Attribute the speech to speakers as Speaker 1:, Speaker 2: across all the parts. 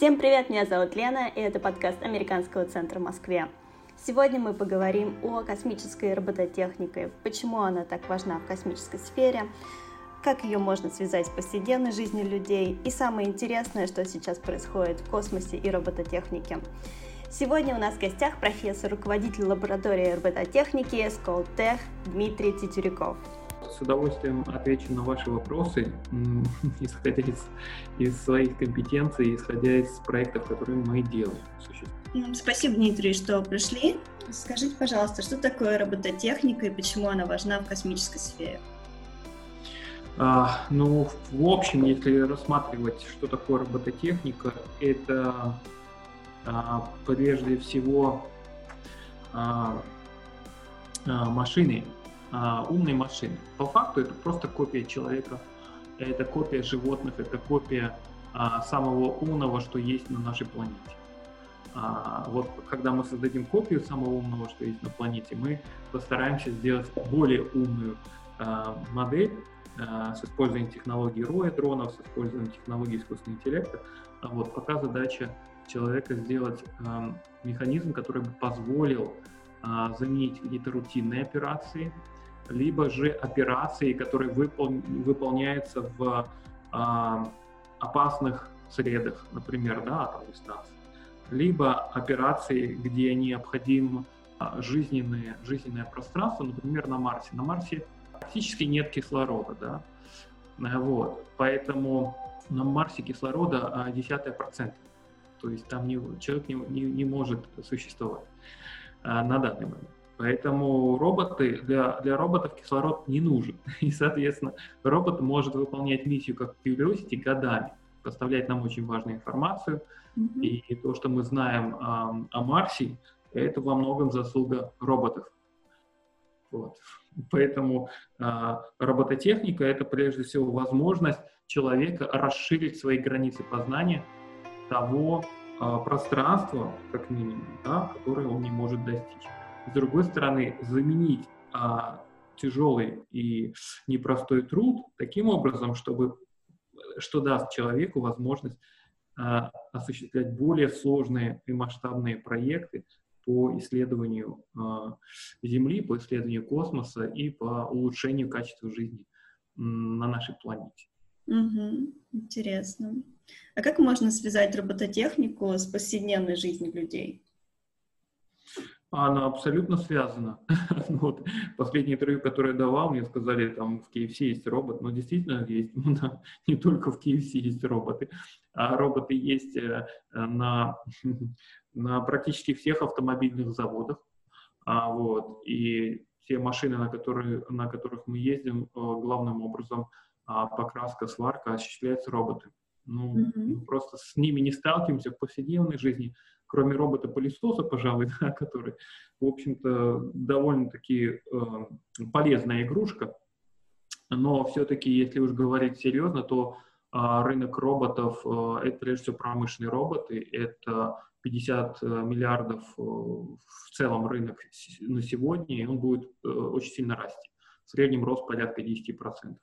Speaker 1: Всем привет, меня зовут Лена, и это подкаст Американского центра в Москве. Сегодня мы поговорим о космической робототехнике, почему она так важна в космической сфере, как ее можно связать с повседневной жизнью людей и самое интересное, что сейчас происходит в космосе и робототехнике. Сегодня у нас в гостях профессор, руководитель лаборатории робототехники Сколтех Дмитрий Титюряков.
Speaker 2: С удовольствием отвечу на ваши вопросы, исходя из, из своих компетенций, исходя из проектов, которые мы делаем.
Speaker 1: Спасибо, Дмитрий, что пришли. Скажите, пожалуйста, что такое робототехника и почему она важна в космической сфере?
Speaker 2: А, ну, в общем, если рассматривать, что такое робототехника, это а, прежде всего а, а, машины, а, умные машины. По факту это просто копия человека, это копия животных, это копия а, самого умного, что есть на нашей планете. А, вот когда мы создадим копию самого умного, что есть на планете, мы постараемся сделать более умную а, модель а, с использованием технологий роя дронов, с использованием технологий искусственного интеллекта. А вот пока задача человека сделать а, механизм, который бы позволил а, заменить какие-то рутинные операции, либо же операции, которые выпол выполняются в а, опасных средах, например, да, атомной станции либо операции, где необходимо а, жизненное, жизненное пространство, например, на Марсе. На Марсе практически нет кислорода, да, э, вот, поэтому на Марсе кислорода а, десятая процент, то есть там не, человек не, не, не может существовать на данный момент. Поэтому роботы, для, для роботов кислород не нужен. И, соответственно, робот может выполнять миссию как Curiosity годами, поставлять нам очень важную информацию – Mm-hmm. И то, что мы знаем о, о Марсе, это во многом заслуга роботов. Вот. Поэтому э, робототехника это прежде всего возможность человека расширить свои границы познания того э, пространства, как минимум, да, которое он не может достичь. С другой стороны, заменить э, тяжелый и непростой труд таким образом, чтобы что даст человеку возможность а, осуществлять более сложные и масштабные проекты по исследованию а, Земли, по исследованию космоса и по улучшению качества жизни на нашей планете.
Speaker 1: Угу, интересно. А как можно связать робототехнику с повседневной жизнью людей?
Speaker 2: Она абсолютно связана. Ну вот, последнее интервью, которое я давал, мне сказали, там в KFC есть робот, но действительно есть, ну, да, не только в KFC есть роботы, а роботы есть э, на, на практически всех автомобильных заводах. А, вот, и все машины, на, которые, на которых мы ездим, э, главным образом а, покраска, сварка осуществляется роботами. Ну, mm-hmm. просто с ними не сталкиваемся в повседневной жизни, кроме робота-пылесоса, пожалуй, да, который, в общем-то, довольно-таки э, полезная игрушка. Но все-таки, если уж говорить серьезно, то э, рынок роботов э, это прежде всего промышленные роботы, это 50 э, миллиардов э, в целом рынок на сегодня, и он будет э, очень сильно расти. В среднем рост порядка 10%.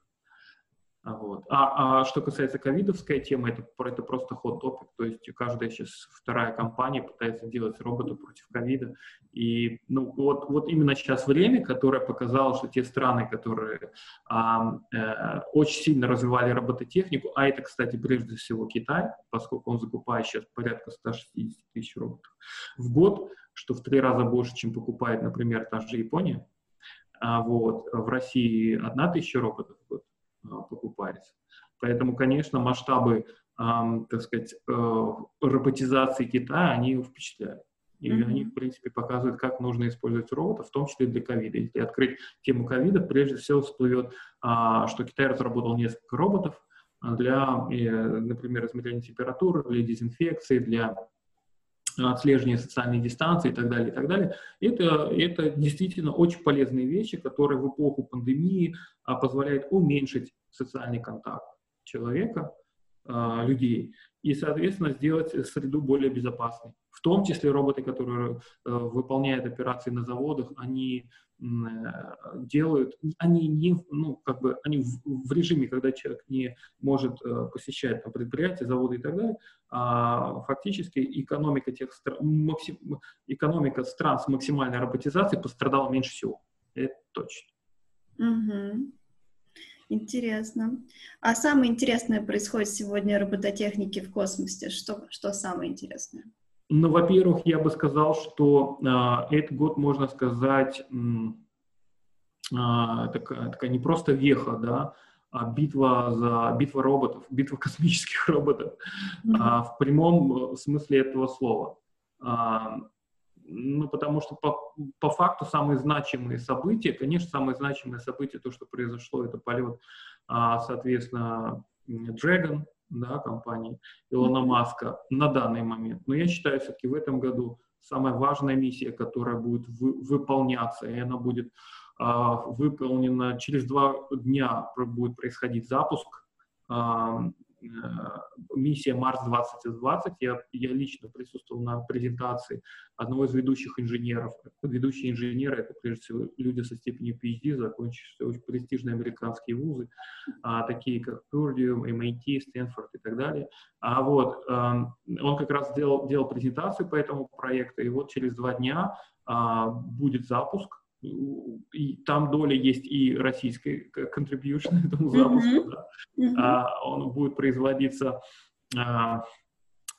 Speaker 2: Вот. А, а что касается ковидовской темы, это, это просто ход топик, то есть каждая сейчас вторая компания пытается делать робота против ковида. И ну, вот, вот именно сейчас время, которое показало, что те страны, которые а, э, очень сильно развивали робототехнику, а это, кстати, прежде всего Китай, поскольку он закупает сейчас порядка 160 тысяч роботов в год, что в три раза больше, чем покупает, например, та же Япония. А вот в России одна тысяча роботов в год а, покупается. Поэтому, конечно, масштабы, так сказать, э, роботизации Китая, они впечатляют. И mm-hmm. они, в принципе, показывают, как нужно использовать роботов, в том числе для ковида. Если открыть тему ковида, прежде всего всплывет, а, что Китай разработал несколько роботов для, например, измерения температуры, для дезинфекции, для отслеживание социальной дистанции и так далее, и так далее. Это, это действительно очень полезные вещи, которые в эпоху пандемии а, позволяют уменьшить социальный контакт человека, а, людей, и, соответственно, сделать среду более безопасной. В том числе роботы, которые э, выполняют операции на заводах, они делают, они не, ну, как бы, они в, в режиме, когда человек не может э, посещать там, предприятия, заводы и так далее, а фактически экономика тех стран, максим, экономика стран с максимальной роботизацией пострадала меньше всего. Это точно.
Speaker 1: Угу. Интересно. А самое интересное происходит сегодня в робототехнике в космосе? Что, что самое интересное?
Speaker 2: Ну, во-первых, я бы сказал, что э, этот год, можно сказать, э, такая, такая не просто веха, да, а битва за битва роботов, битва космических роботов mm-hmm. а, в прямом э, смысле этого слова. А, ну, потому что по, по факту самые значимые события, конечно, самые значимые события, то, что произошло, это полет, а, соответственно, Dragon, да, компании Илона Маска на данный момент. Но я считаю, все-таки в этом году самая важная миссия, которая будет вы, выполняться, и она будет а, выполнена через два дня, будет происходить запуск Э, миссия Марс 2020. Я, я лично присутствовал на презентации одного из ведущих инженеров. Ведущие инженеры — это, прежде всего, люди со степенью PhD, закончившие очень престижные американские вузы, а, такие как Purdue, MIT, Стэнфорд и так далее. А вот э, он как раз делал, делал презентацию по этому проекту, и вот через два дня а, будет запуск и там доля есть и российской contribution этому запуску. Mm-hmm. Да. Mm-hmm. А, он будет производиться а,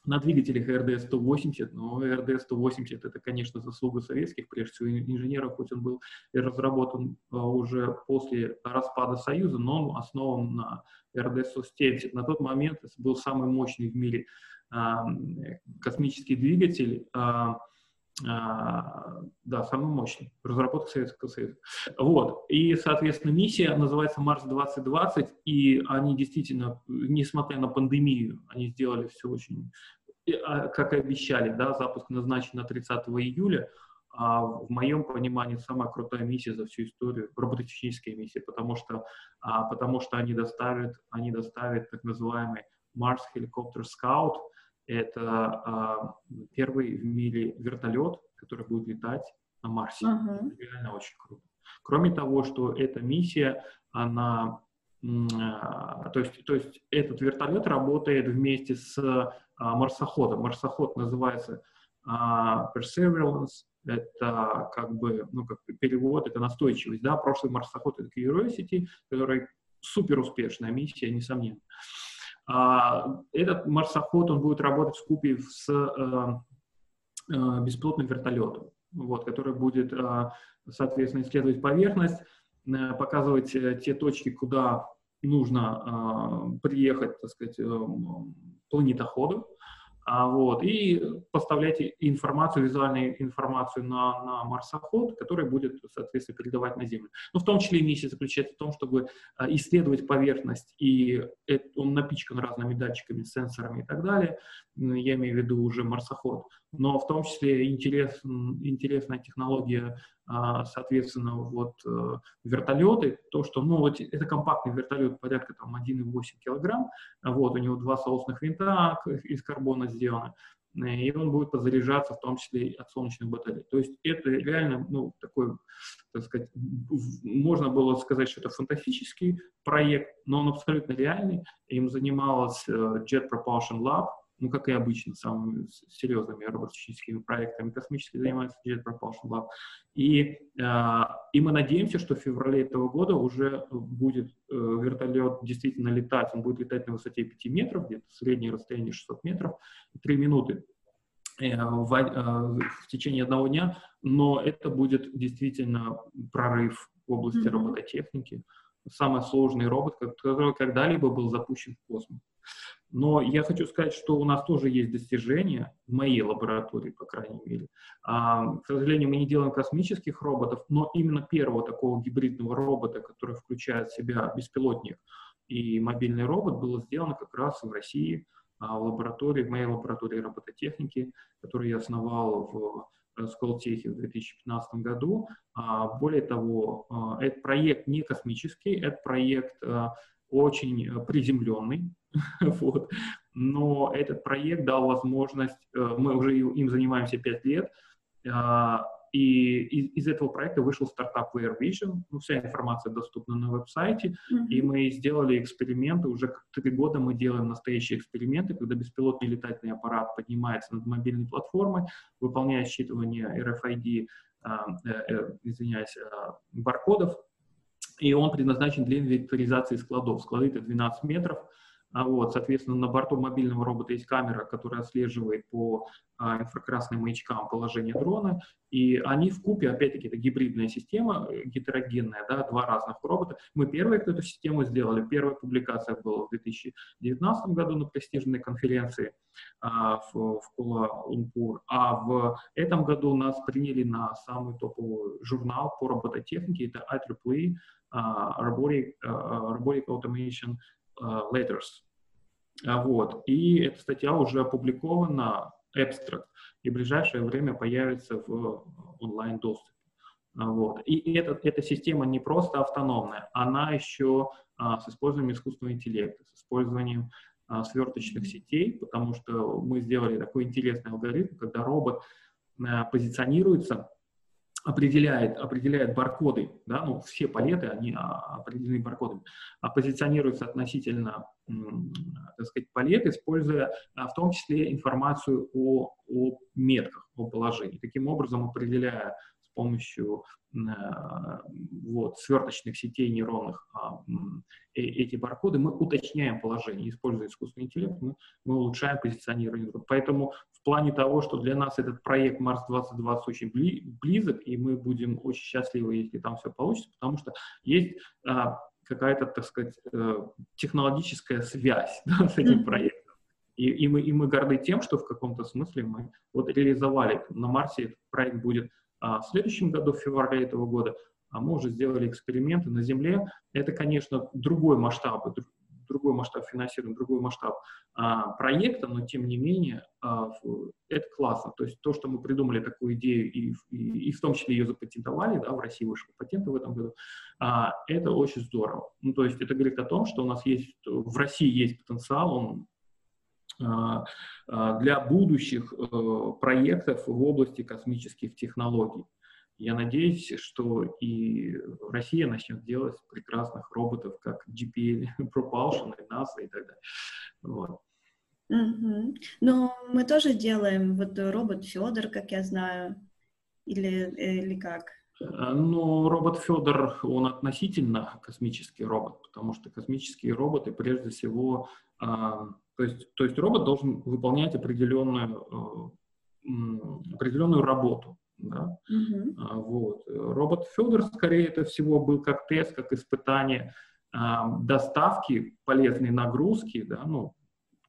Speaker 2: на двигателях РД-180, но РД-180 это, конечно, заслуга советских, прежде всего, инженеров, хоть он был разработан а, уже после распада Союза, но он основан на РД-170. На тот момент был самый мощный в мире а, космический двигатель, а, да, самый мощный, разработка Советского Союза. Вот, и, соответственно, миссия называется Марс 2020, и они действительно, несмотря на пандемию, они сделали все очень, а, как и обещали, да, запуск назначен на 30 июля, а в моем понимании самая крутая миссия за всю историю, робототехническая миссия, потому что, а, потому что они доставят, они доставят так называемый Mars Helicopter Scout, это а, первый в мире вертолет, который будет летать на Марсе. Uh-huh. Реально очень круто. Кроме того, что эта миссия, она, а, то есть, то есть этот вертолет работает вместе с а, марсоходом. Марсоход называется Perseverance, это как бы, ну, как перевод, это настойчивость, да, прошлый марсоход это Curiosity, который супер успешная миссия, несомненно. А, этот марсоход, он будет работать в купе с э, э, беспилотным вертолетом, вот, который будет, э, соответственно, исследовать поверхность, показывать те точки, куда нужно приехать, так сказать, планетоходу, а, вот, и поставлять информацию, визуальную информацию на, на марсоход, который будет, соответственно, передавать на Землю. Но в том числе миссия заключается в том, чтобы а, исследовать поверхность, и он напичкан разными датчиками, сенсорами и так далее, я имею в виду уже марсоход, но в том числе интерес, интересная технология а, соответственно, вот э, вертолеты, то, что, ну, вот это компактный вертолет, порядка там 1,8 килограмм, вот, у него два соосных винта из карбона сделаны, и он будет подзаряжаться в том числе от солнечных батарей. То есть это реально, ну, такой, так сказать, можно было сказать, что это фантастический проект, но он абсолютно реальный. Им занималась э, Jet Propulsion Lab, ну, как и обычно, самыми серьезными робототехническими проектами космическими занимается Jet Propulsion Lab. И, э, и мы надеемся, что в феврале этого года уже будет э, вертолет действительно летать. Он будет летать на высоте 5 метров, где-то среднее расстояние 600 метров, 3 минуты э, в, э, в течение одного дня, но это будет действительно прорыв в области mm-hmm. робототехники. Самый сложный робот, который когда-либо был запущен в космос. Но я хочу сказать, что у нас тоже есть достижения, в моей лаборатории, по крайней мере. А, к сожалению, мы не делаем космических роботов, но именно первого такого гибридного робота, который включает в себя беспилотник и мобильный робот, было сделано как раз в России, а, в лаборатории, в моей лаборатории робототехники, которую я основал в э, Сколтехе в 2015 году. А, более того, а, этот проект не космический, это проект очень приземленный, вот. но этот проект дал возможность, э, мы уже им занимаемся 5 лет, а, и из, из этого проекта вышел стартап Wear Vision. Ну, вся информация доступна на веб-сайте. Mm-hmm. И мы сделали эксперименты. Уже три года мы делаем настоящие эксперименты, когда беспилотный летательный аппарат поднимается над мобильной платформой, выполняет считывание RFID, а, э, э, извиняюсь, э, баркодов, и он предназначен для инвентаризации складов. Склады это 12 метров, вот, соответственно, на борту мобильного робота есть камера, которая отслеживает по а, инфракрасным маячкам положение дрона, и они в купе, опять-таки, это гибридная система, э, гетерогенная, да, два разных робота. Мы первые, кто эту систему сделали. Первая публикация была в 2019 году на престижной конференции а, в, в Куала-Лумпур, а в этом году нас приняли на самый топовый журнал по робототехнике, это IEEE, uh, Robotic, uh, Robotic Automation letters. А, вот. И эта статья уже опубликована, abstract, и в ближайшее время появится в онлайн-доступе. А, вот. И эта, эта система не просто автономная, она еще а, с использованием искусственного интеллекта, с использованием а, сверточных сетей, потому что мы сделали такой интересный алгоритм, когда робот а, позиционируется определяет, определяет баркоды, да, ну, все палеты, они а, определены баркодами, а позиционируются относительно, так сказать, палет, используя а, в том числе информацию о, о метках, о положении. Таким образом, определяя с помощью Э, вот, сверточных сетей нейронных э, эти баркоды, мы уточняем положение, используя искусственный интеллект, мы, мы улучшаем позиционирование. Поэтому плане того, что для нас этот проект Марс 2020 очень близок, и мы будем очень счастливы, если там все получится, потому что есть а, какая-то, так сказать, э, технологическая связь да, с этим проектом. И, и, мы, и мы горды тем, что в каком-то смысле мы вот реализовали. На Марсе этот проект будет а в следующем году, в феврале этого года, а мы уже сделали эксперименты на Земле. Это, конечно, другой масштаб, другой масштаб финансирования, другой масштаб а, проекта, но тем не менее а, это классно. То есть то, что мы придумали такую идею и, и, и в том числе ее запатентовали, да, в России вышел патент в этом году, а, это очень здорово. Ну, то есть это говорит о том, что у нас есть, в России есть потенциал, он а, а, для будущих э, проектов в области космических технологий. Я надеюсь, что и Россия начнет делать прекрасных роботов, как GPL, Propulsion, и NASA и так далее. Вот.
Speaker 1: Угу. Но мы тоже делаем вот робот Федор, как я знаю, или, или как?
Speaker 2: А, ну, робот Федор, он относительно космический робот, потому что космические роботы прежде всего то есть, то есть робот должен выполнять определенную, э, определенную работу. Да? Mm-hmm. А, вот. Робот Федор, скорее это всего, был как тест, как испытание а, доставки полезной нагрузки, да, ну,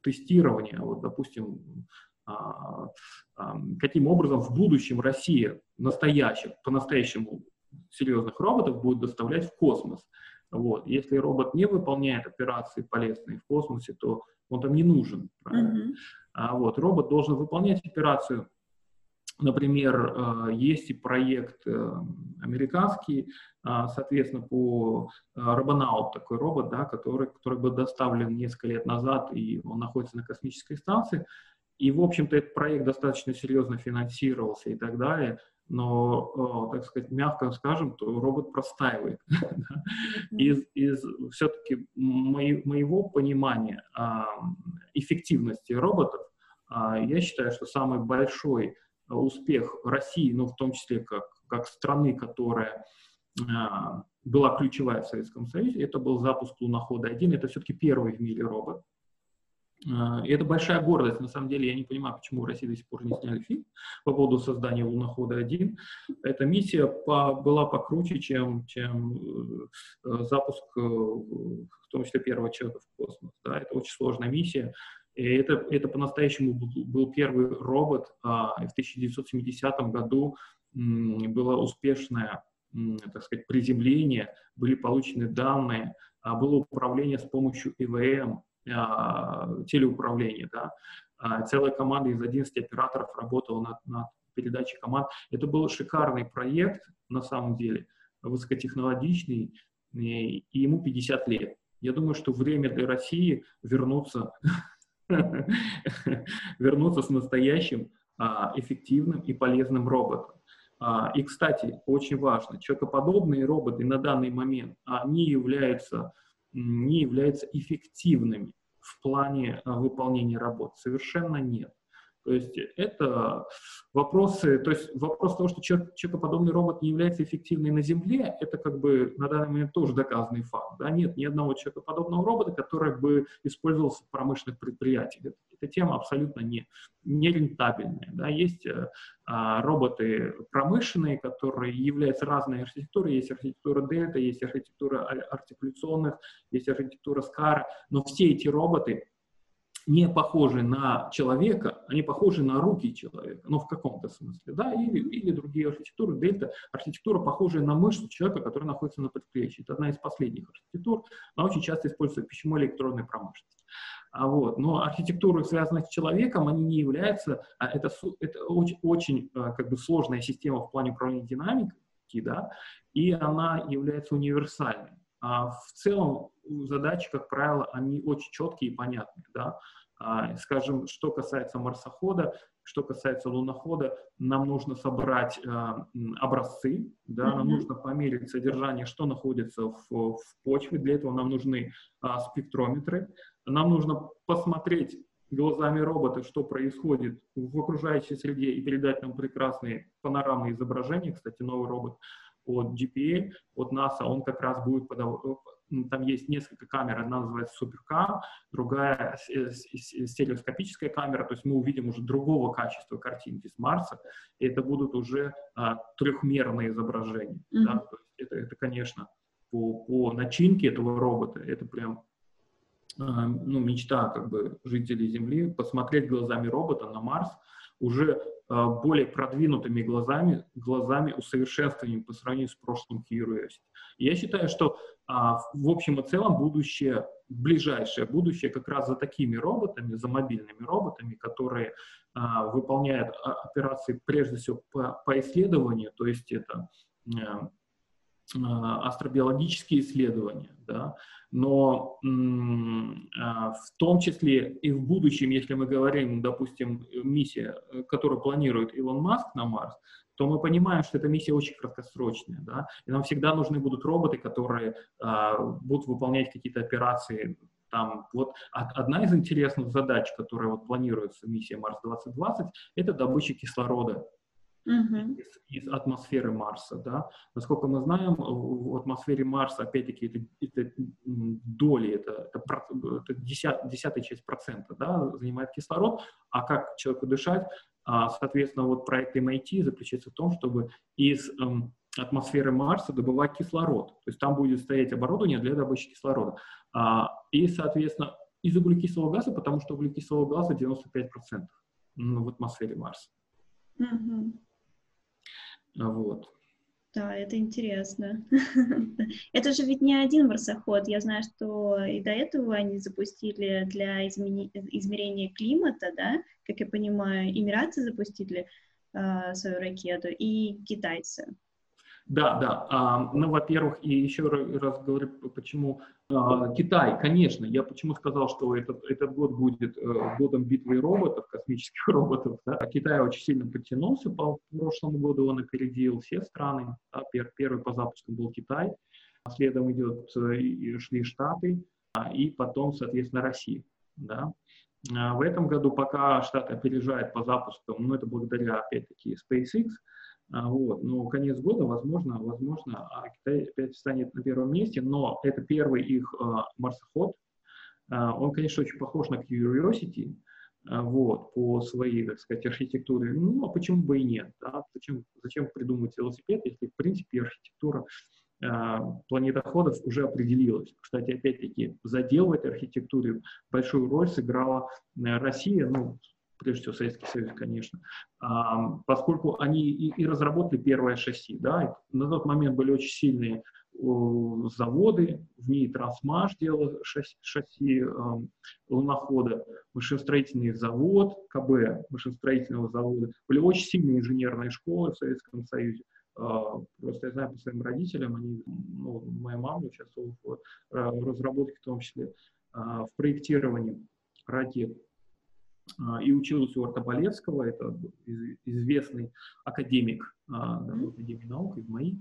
Speaker 2: тестирование, вот, допустим, а, а, каким образом в будущем Россия настоящих, по-настоящему серьезных роботов будет доставлять в космос. Вот. Если робот не выполняет операции полезные в космосе, то он там не нужен. Mm-hmm. А вот робот должен выполнять операцию. Например, э, есть и проект э, американский, а, соответственно, по э, Робонаут, такой робот, да, который, который был доставлен несколько лет назад, и он находится на космической станции. И, в общем-то, этот проект достаточно серьезно финансировался и так далее но, так сказать, мягко скажем, то робот простаивает. из, из все-таки моего понимания эффективности роботов, а, я считаю, что самый большой успех России, ну, в том числе как, как страны, которая а, была ключевая в Советском Союзе, это был запуск лунохода-1, это все-таки первый в мире робот. А, и это большая гордость. На самом деле я не понимаю, почему в России до сих пор не сняли фильм по поводу создания лунохода-1. Эта миссия по, была покруче, чем, чем э, запуск, э, в том числе первого человека в космос. Да? Это очень сложная миссия. И это, это по-настоящему был, был первый робот. А, в 1970 году м, было успешное м, так сказать, приземление, были получены данные, а, было управление с помощью ИВМ, а, телеуправления, да, а, целая команда из 11 операторов работала над, над передачей команд. Это был шикарный проект, на самом деле, высокотехнологичный, и ему 50 лет. Я думаю, что время для России вернуться вернуться с настоящим а, эффективным и полезным роботом. А, и, кстати, очень важно, человекоподобные роботы на данный момент, они являются, не являются эффективными в плане а, выполнения работ. Совершенно нет. То есть это вопросы, то есть вопрос того, что человек, человекоподобный робот не является эффективным на Земле, это как бы на данный момент тоже доказанный факт. Да? Нет ни одного человекоподобного робота, который бы использовался в промышленных предприятиях. Эта тема абсолютно не, не рентабельная. Да? Есть э, а, роботы промышленные, которые являются разной архитектурой. Есть архитектура дельта, есть архитектура артикуляционных, есть архитектура скара, но все эти роботы не похожи на человека, они похожи на руки человека, ну, в каком-то смысле, да, или, или другие архитектуры, дельта, архитектура, похожая на мышцу человека, который находится на предплечье. Это одна из последних архитектур, она очень часто используется в пищевой электронной промышленности. А вот, но архитектуры, связанные с человеком, они не являются, а это, это очень, очень а, как бы сложная система в плане управления динамикой, да, и она является универсальной. А в целом задачи, как правило, они очень четкие и понятные. Да? А, скажем, что касается марсохода, что касается лунохода, нам нужно собрать э, образцы, да, mm-hmm. нам нужно померить содержание, что находится в, в почве. Для этого нам нужны э, спектрометры. Нам нужно посмотреть глазами робота, что происходит в окружающей среде и передать нам прекрасные панорамные изображения. Кстати, новый робот от GPA, от NASA, он как раз будет подав... там есть несколько камер, одна называется SuperCam, другая стереоскопическая камера, то есть мы увидим уже другого качества картинки с Марса, и это будут уже а, трехмерные изображения. Mm-hmm. Да? То есть это, это, конечно, по, по начинке этого робота, это прям а, ну, мечта как бы жителей Земли, посмотреть глазами робота на Марс, уже более продвинутыми глазами, глазами усовершенствованием по сравнению с прошлым Curiosity. Я считаю, что а, в общем и целом будущее, ближайшее будущее как раз за такими роботами, за мобильными роботами, которые а, выполняют операции прежде всего по, по исследованию, то есть это астробиологические исследования, да, но а, в том числе и в будущем, если мы говорим, допустим, миссия, которую планирует Илон Маск на Марс, то мы понимаем, что эта миссия очень краткосрочная, да, и нам всегда нужны будут роботы, которые а, будут выполнять какие-то операции там вот. Одна из интересных задач, которая вот планируется в миссии Марс 2020, это добыча кислорода из, из атмосферы Марса. Да? Насколько мы знаем, в атмосфере Марса, опять-таки, это, это доли, это, это, это десят, десятая часть процента да, занимает кислород, а как человеку дышать, а, соответственно, вот проект MIT заключается в том, чтобы из эм, атмосферы Марса добывать кислород. То есть там будет стоять оборудование для добычи кислорода. А, и, соответственно, из углекислого газа, потому что углекислого газа 95% в атмосфере Марса.
Speaker 1: Угу.
Speaker 2: Вот.
Speaker 1: Да, это интересно. это же ведь не один марсоход. Я знаю, что и до этого они запустили для измерения климата, да, как я понимаю, Эмираты запустили э, свою ракету и китайцы.
Speaker 2: Да, да. А, ну, во-первых, и еще раз говорю, почему а, Китай, конечно, я почему сказал, что этот, этот год будет э, годом битвы роботов, космических роботов. Да? Китай очень сильно подтянулся по прошлому году, он опередил все страны. Да? Пер, первый по запуску был Китай, а следом идет э, шли Штаты, а, и потом, соответственно, Россия. Да? А в этом году пока Штаты опережают по запускам, ну, это благодаря, опять-таки, SpaceX, а, вот. Но конец года, возможно, возможно, а Китай опять станет на первом месте, но это первый их а, марсоход. Он, конечно, очень похож на Curiosity, вот, по своей, так сказать, архитектуре. Ну, а почему бы и нет? Да? Зачем, зачем придумывать велосипед, если, в принципе, архитектура планетоходов уже определилась. Кстати, опять-таки, задел в этой архитектуре большую роль сыграла э, Россия, ну, прежде всего Советский Союз, конечно, а, поскольку они и, и разработали первое шасси, да, на тот момент были очень сильные заводы, в ней Трансмаш делал шасси, шасси э, лунохода, машиностроительный завод, КБ машиностроительного завода, были очень сильные инженерные школы в Советском Союзе. Э, просто я знаю по своим родителям, они, ну, моя мама участвовала в разработке, в том числе, э, в проектировании ракет. а, и учился у Артобалевского, это известный академик, а, да, Академии наук, из МАИ.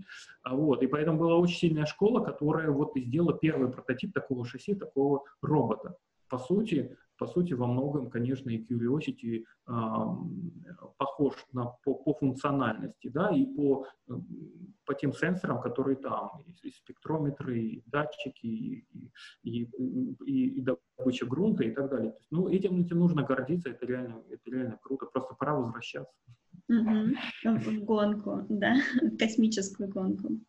Speaker 2: Вот, и поэтому была очень сильная школа, которая вот и сделала первый прототип такого шасси, такого робота. По сути, по сути, во многом, конечно, и Curiosity э, похож на, по, по функциональности, да, и по, по тем сенсорам, которые там, и, и спектрометры, и датчики, и, и, и, и добыча грунта и так далее. То есть, ну, этим, этим нужно гордиться, это реально, это реально круто, просто пора возвращаться.
Speaker 1: Угу. В гонку, да, космическую гонку.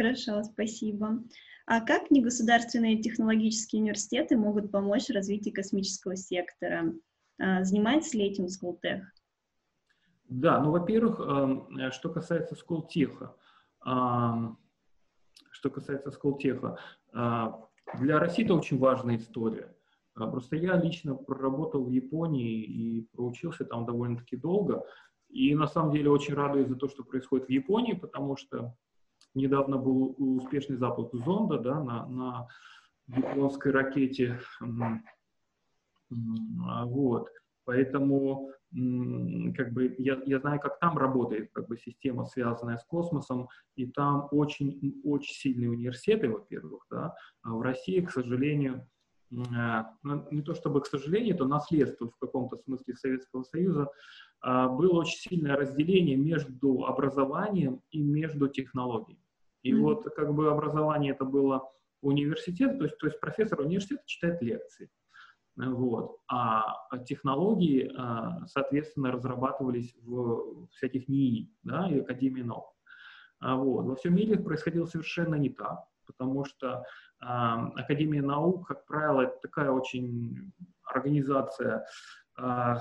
Speaker 1: Хорошо, спасибо. А как негосударственные технологические университеты могут помочь в развитии космического сектора? А, занимается ли этим Сколтех?
Speaker 2: Да, ну, во-первых, эм, что касается Сколтеха, что касается Сколтеха, а, для России это очень важная история. А, просто я лично проработал в Японии и проучился там довольно-таки долго. И на самом деле очень радуюсь за то, что происходит в Японии, потому что Недавно был успешный запуск зонда да, на, на японской ракете. Вот. Поэтому как бы я, я знаю, как там работает как бы система, связанная с космосом, и там очень, очень сильные университеты, во-первых, да, а в России, к сожалению, ну, не то чтобы к сожалению, это наследство в каком-то смысле Советского Союза, а, было очень сильное разделение между образованием и между технологией. И mm-hmm. вот как бы образование это было университет, то есть, то есть профессор университета читает лекции. Вот. А технологии, а, соответственно, разрабатывались в всяких НИИ да, и Академии наук. А вот. Во всем мире происходило совершенно не так, потому что а, Академия наук, как правило, это такая очень организация, а,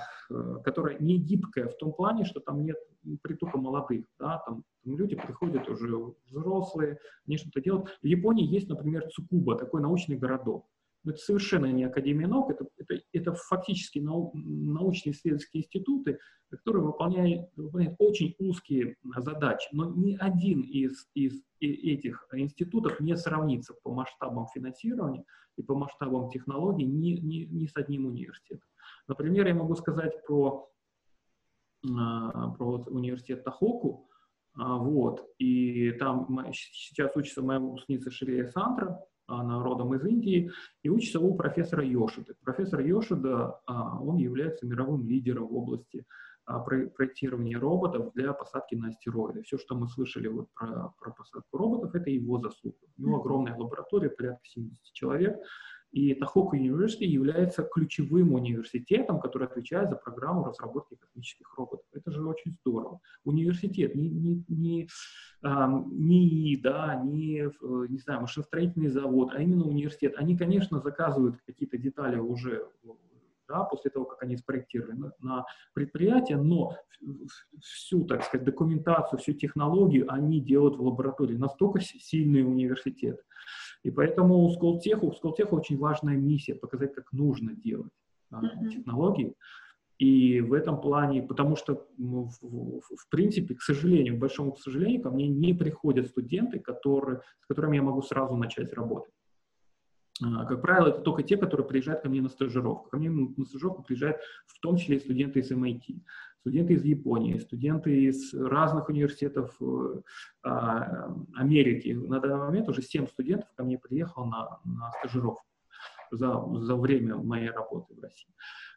Speaker 2: которая не гибкая в том плане, что там нет притока молодых, да, там, там люди приходят уже взрослые, они что-то делают. В Японии есть, например, Цукуба, такой научный городок. Но это совершенно не Академия наук, это, это, это фактически нау, научные исследовательские институты, которые выполняют, выполняют очень узкие задачи. Но ни один из, из этих институтов не сравнится по масштабам финансирования и по масштабам технологий ни, ни, ни с одним университетом. Например, я могу сказать про, про вот университет Тахоку, а, вот, и там сейчас учится моя выпускница Ширия Сантра, она родом из Индии, и учится у профессора Йошида. Профессор Йошида, а, он является мировым лидером в области проектирования роботов для посадки на астероиды. Все, что мы слышали вот про, про посадку роботов, это его заслуга. У него огромная лаборатория, порядка 70 человек, и Тахоку University является ключевым университетом, который отвечает за программу разработки космических роботов. Это же очень здорово. Университет, не, не, не, не, да, не, э, не знаю, машиностроительный завод, а именно университет. Они, конечно, заказывают какие-то детали уже да, после того, как они спроектировали на, на предприятие, но всю, так сказать, документацию, всю технологию они делают в лаборатории. Настолько сильный университет. И поэтому у Сколтеха, у Сколтеха очень важная миссия показать, как нужно делать да, mm-hmm. технологии. И в этом плане, потому что, ну, в, в, в принципе, к сожалению, к большому к сожалению, ко мне не приходят студенты, которые, с которыми я могу сразу начать работать. А, как правило, это только те, которые приезжают ко мне на стажировку. Ко мне на стажировку приезжают в том числе и студенты из MIT, студенты из Японии, студенты из разных университетов э, а, Америки. На данный момент уже 7 студентов ко мне приехало на, на стажировку за, за время моей работы в России.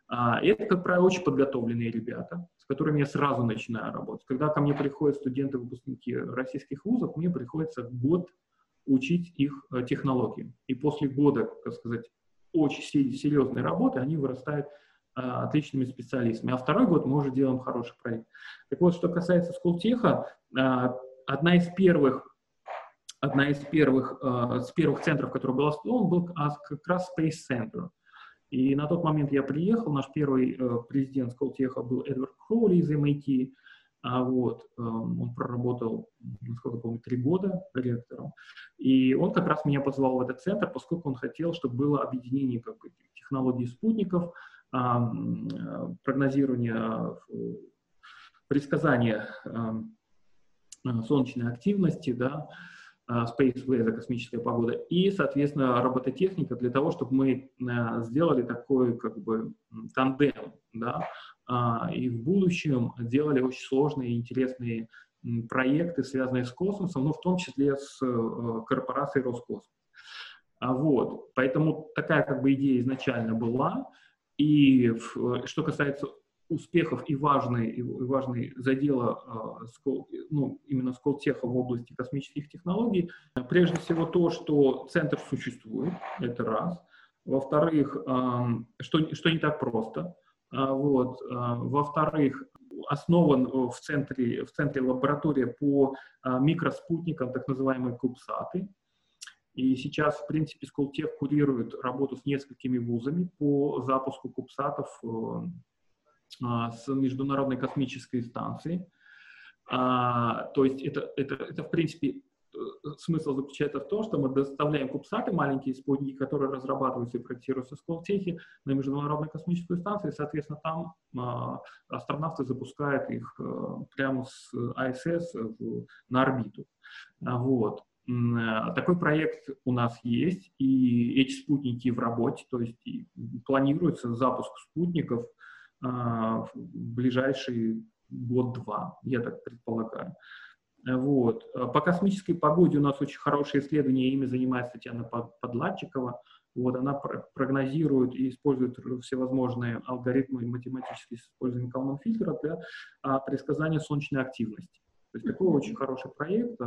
Speaker 2: А, и это, как правило, очень подготовленные ребята, с которыми я сразу начинаю работать. Когда ко мне приходят студенты-выпускники российских вузов, мне приходится год учить их э, технологиям. И после года, так сказать, очень серьезной работы они вырастают а, отличными специалистами. А второй год мы уже делаем хороший проект. Так вот, что касается Скултеха, а, одна из первых одна из первых, uh, с первых центров, который был основан, был как раз Space Center. И на тот момент я приехал, наш первый uh, президент Сколтеха был Эдвард Кроули из MIT, а вот, эм, он проработал, насколько помню, три года ректором. И он как раз меня позвал в этот центр, поскольку он хотел, чтобы было объединение как бы, технологий спутников, э, прогнозирования, предсказания э, солнечной активности, да, Space Weather, космическая погода, и, соответственно, робототехника для того, чтобы мы сделали такой как бы тандем, да, и в будущем делали очень сложные и интересные проекты, связанные с космосом, ну, в том числе с э, корпорацией Роскосмос. А вот, поэтому такая как бы идея изначально была. И в, что касается успехов и важной, и важной задела э, ну, именно Сколтеха в области космических технологий, прежде всего то, что центр существует, это раз. Во-вторых, что, что не так просто. А, вот. Во-вторых, основан в центре, в центре лаборатория по микроспутникам, так называемые кубсаты. И сейчас, в принципе, Сколтех курирует работу с несколькими вузами по запуску кубсатов э, а, с Международной космической станции. А, то есть это, это, это, в принципе, э, смысл заключается в том, что мы доставляем кубсаты, маленькие спутники, которые разрабатываются и проектируются в Сколтехе на Международную космическую станцию, и, соответственно, там а, астронавты запускают их а, прямо с в, на орбиту. Вот. Э, такой проект у нас есть, и эти спутники в работе, то есть планируется запуск спутников а, в ближайший год-два, я так предполагаю. Вот. По космической погоде у нас очень хорошее исследование, ими занимается Татьяна Подлатчикова. Вот, она прогнозирует и использует всевозможные алгоритмы математически с использованием Калман-фильтра для а, предсказания солнечной активности. То есть такой очень хороший проект.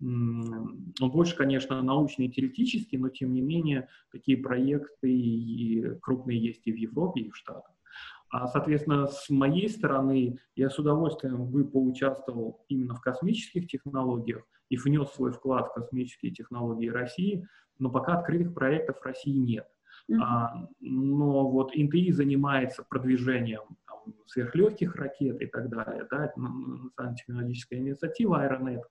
Speaker 2: Он больше, конечно, научный и теоретический, но тем не менее такие проекты и крупные есть и в Европе, и в Штатах. А, соответственно, с моей стороны, я с удовольствием бы поучаствовал именно в космических технологиях и внес свой вклад в космические технологии России, но пока открытых проектов в России нет. Mm-hmm. А, но вот НТИ занимается продвижением там, сверхлегких ракет и так далее, да, это национальная технологическая инициатива Aeronet,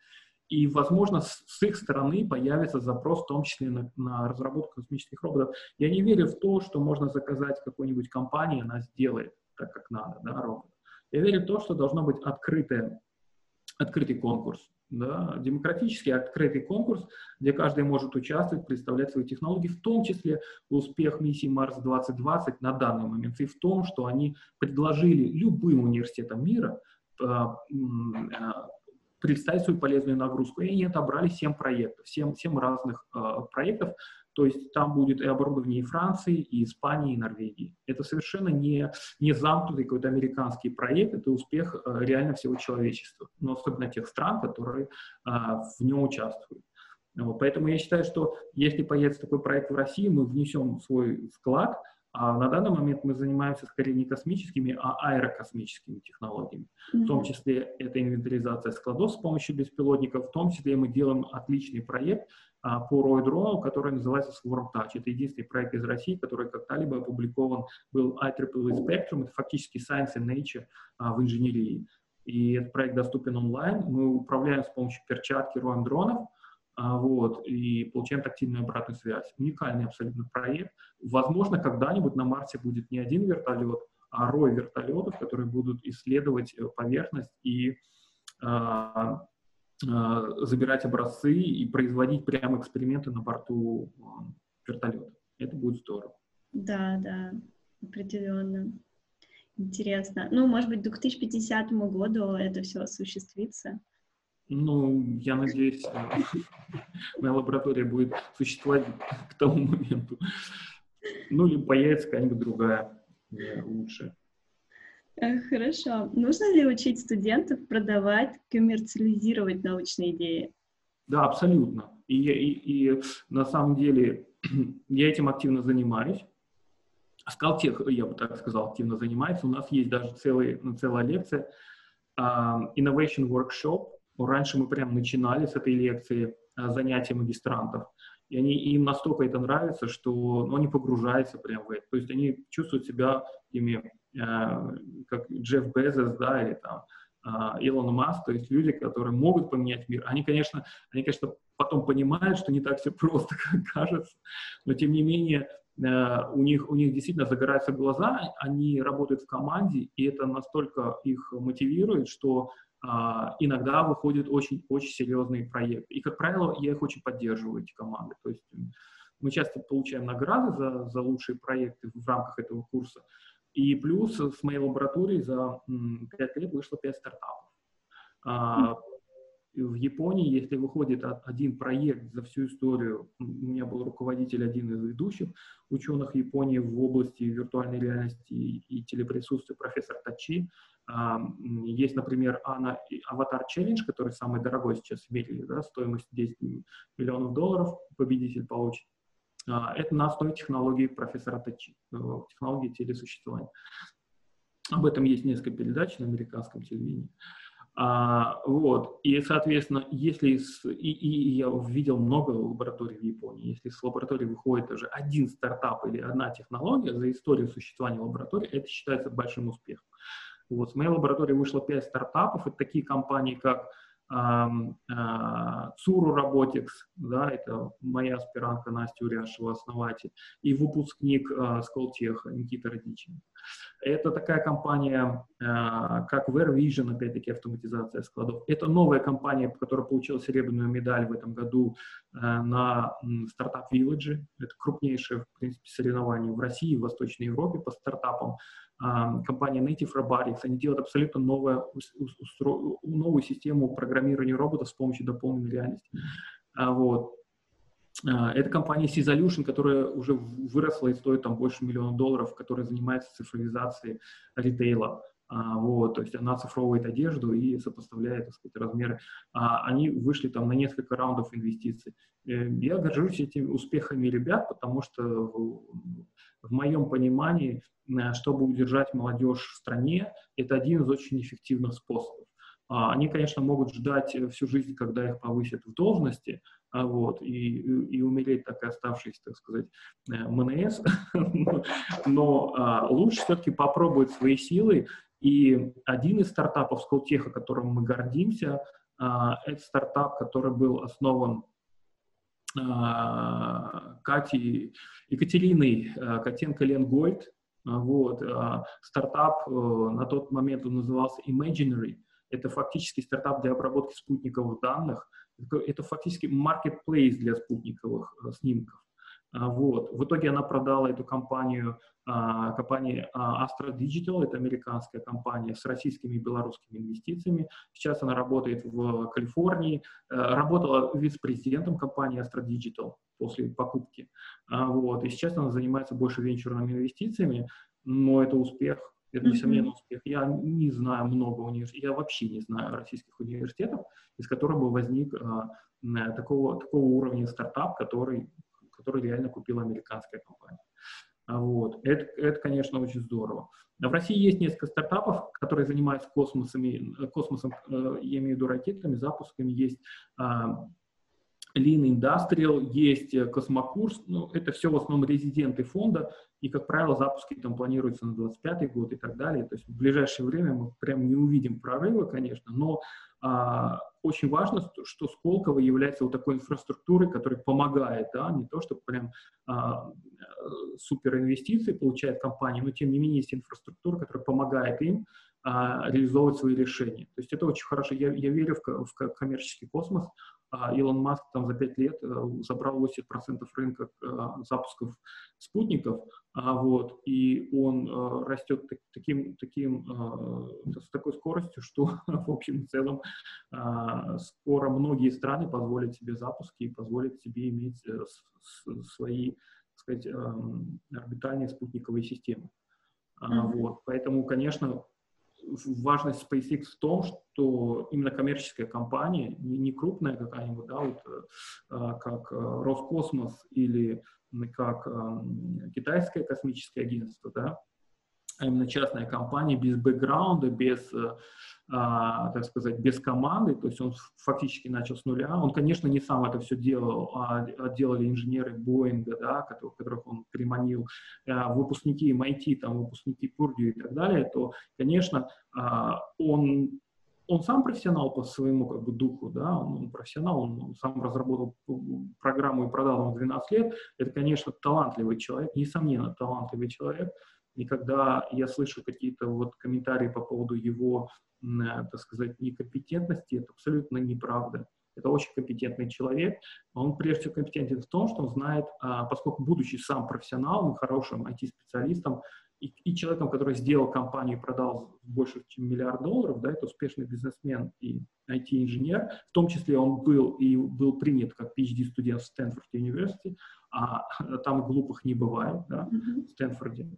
Speaker 2: и, возможно, с, их стороны появится запрос, в том числе на, на разработку космических роботов. Я не верю в то, что можно заказать какой-нибудь компании, она сделает так, как надо, да, робот. Я верю в то, что должно быть открытое, открытый конкурс, да, демократический открытый конкурс, где каждый может участвовать, представлять свои технологии, в том числе успех миссии Марс 2020 на данный момент, и в том, что они предложили любым университетам мира а, а, представить свою полезную нагрузку. И они отобрали 7 проектов, 7, 7 разных э, проектов, то есть там будет и оборудование и Франции, и Испании, и Норвегии. Это совершенно не, не замкнутый какой-то американский проект, это успех э, реально всего человечества, но особенно тех стран, которые э, в нем участвуют. Вот, поэтому я считаю, что если появится такой проект в России, мы внесем свой вклад – а на данный момент мы занимаемся скорее не космическими, а аэрокосмическими технологиями. Mm-hmm. В том числе это инвентаризация складов с помощью беспилотников, в том числе мы делаем отличный проект а, по ROI-дрону, который называется Swarm Touch. Это единственный проект из России, который когда-либо опубликован был IEEE Spectrum, это фактически Science and Nature а, в инженерии. И этот проект доступен онлайн. Мы управляем с помощью перчатки ROM-дронов, а, вот, и получаем тактильную обратную связь. Уникальный абсолютно проект. Возможно, когда-нибудь на Марсе будет не один вертолет, а рой вертолетов, которые будут исследовать э, поверхность и а, а, забирать образцы и производить прямо эксперименты на борту а, вертолета. Это будет здорово.
Speaker 1: Да, да, определенно. Интересно. Ну, может быть, к 2050 году это все осуществится.
Speaker 2: Ну, я надеюсь, моя лаборатория будет существовать к тому моменту. Ну, или появится какая-нибудь другая, лучше.
Speaker 1: Э, хорошо. Нужно ли учить студентов продавать, коммерциализировать научные идеи?
Speaker 2: Да, абсолютно. И, и, и на самом деле я этим активно занимаюсь. Скалтех, я бы так сказал, активно занимается. У нас есть даже целый, целая лекция uh, Innovation Workshop, ну, раньше мы прям начинали с этой лекции а, занятия магистрантов, и они, им настолько это нравится, что ну, они погружаются прямо в это. То есть они чувствуют себя такими, э, как Джефф Безос, да, или там э, Илон Маск, то есть люди, которые могут поменять мир. Они, конечно, они, конечно, потом понимают, что не так все просто, как кажется, но тем не менее э, у них, у них действительно загораются глаза, они работают в команде, и это настолько их мотивирует, что иногда выходят очень-очень серьезные проекты. И, как правило, я их очень поддерживаю, эти команды. То есть мы часто получаем награды за, за лучшие проекты в рамках этого курса. И плюс с моей лаборатории за 5 лет вышло 5 стартапов. В Японии, если выходит один проект за всю историю, у меня был руководитель, один из ведущих ученых Японии в области виртуальной реальности и телеприсутствия, профессор Тачи. А, есть, например, Аватар Челлендж, который самый дорогой сейчас в мире, да, стоимость 10 миллионов долларов победитель получит. А, это на основе технологии профессора Тачи, э, технологии телесуществования. Об этом есть несколько передач на американском телевидении. А, вот. И, соответственно, если с, и, и я видел много лабораторий в Японии, если с лаборатории выходит даже один стартап или одна технология за историю существования лаборатории, это считается большим успехом. Вот. С моей лаборатории вышло 5 стартапов. Это такие компании, как Цуру Robotics, да, это моя аспирантка Настя Уряшева, основатель, и выпускник Сколтеха Никита Родичин. Это такая компания, как Ware Vision, опять-таки автоматизация складов. Это новая компания, которая получила серебряную медаль в этом году на стартап Village. Это крупнейшее, в принципе, соревнование в России и в Восточной Европе по стартапам компания Native Robotics, они делают абсолютно новое, новую систему программирования роботов с помощью дополненной реальности. А, вот. А, это компания C-Solution, которая уже выросла и стоит там больше миллиона долларов, которая занимается цифровизацией ритейла. А, вот, то есть она оцифровывает одежду и сопоставляет, так сказать, размеры. они вышли там на несколько раундов инвестиций. Э, я горжусь этими успехами ребят, потому что в моем понимании, чтобы удержать молодежь в стране, это один из очень эффективных способов. А, они, конечно, могут ждать э, всю жизнь, когда их повысят в должности, а, вот, и, и умереть так и оставшись, так сказать, э, МНС, но а, лучше все-таки попробовать свои силы. И один из стартапов Сколтеха, которым мы гордимся, это стартап, который был основан Кати, Екатериной Котенко-Ленгольд. А, вот, стартап э, на тот момент он назывался Imaginary. Это фактически стартап для обработки спутниковых данных. Это фактически marketplace для спутниковых э, снимков. Вот. В итоге она продала эту компанию а, компании а, Astra Digital, это американская компания с российскими и белорусскими инвестициями. Сейчас она работает в Калифорнии, э, работала вице-президентом компании Astra Digital после покупки. А, вот. И сейчас она занимается больше венчурными инвестициями, но это успех, это, несомненно, успех. Я не знаю много университетов, я вообще не знаю российских университетов, из которых бы возник такого, такого уровня стартап, который, который реально купила американская компания. Вот. Это, это, конечно, очень здорово. В России есть несколько стартапов, которые занимаются космосами, космосом, э, я имею в виду ракетами, запусками. Есть а, Lean Industrial, есть э, Космокурс, ну, это все в основном резиденты фонда, и, как правило, запуски там планируются на 25 год и так далее. То есть в ближайшее время мы прям не увидим прорыва, конечно, но а, очень важно, что Сколково является вот такой инфраструктурой, которая помогает, да, не то, что прям а, супер инвестиции получает компания, но тем не менее есть инфраструктура, которая помогает им а, реализовывать свои решения. То есть это очень хорошо. Я, я верю в, в коммерческий космос. А, Илон Маск там за 5 лет э, забрал 80% рынка э, запусков спутников, а, вот, и он э, растет таким, таким, с такой скоростью, что, в общем и целом, скоро многие страны позволят себе запуски и позволят себе иметь свои, так сказать, эм, орбитальные спутниковые системы. Mm-hmm. Вот, поэтому, конечно, важность SpaceX в том, что именно коммерческая компания, не, не крупная какая-нибудь, да, вот, а, как а, Роскосмос или как а, китайское космическое агентство, да, а именно частная компания без бэкграунда, без а, так сказать, без команды, то есть он фактически начал с нуля. Он, конечно, не сам это все делал, а, а делали инженеры Боинга, да, которых, которых он приманил, а, выпускники MIT, там, выпускники Пурдю и так далее, то, конечно, а, он он сам профессионал по своему как бы, духу, да, он, он профессионал, он, он сам разработал программу и продал ему 12 лет. Это, конечно, талантливый человек, несомненно, талантливый человек. И когда я слышу какие-то вот комментарии по поводу его, так сказать, некомпетентности, это абсолютно неправда. Это очень компетентный человек. Он прежде всего компетентен в том, что он знает, а, поскольку будучи сам профессионалом хорошим IT-специалистом, и, и человеком, который сделал компанию и продал больше, чем миллиард долларов, да, это успешный бизнесмен и IT-инженер, в том числе он был и был принят как PhD-студент в Стэнфорд Университете, а там глупых не бывает, да, mm-hmm. в Стэнфорде.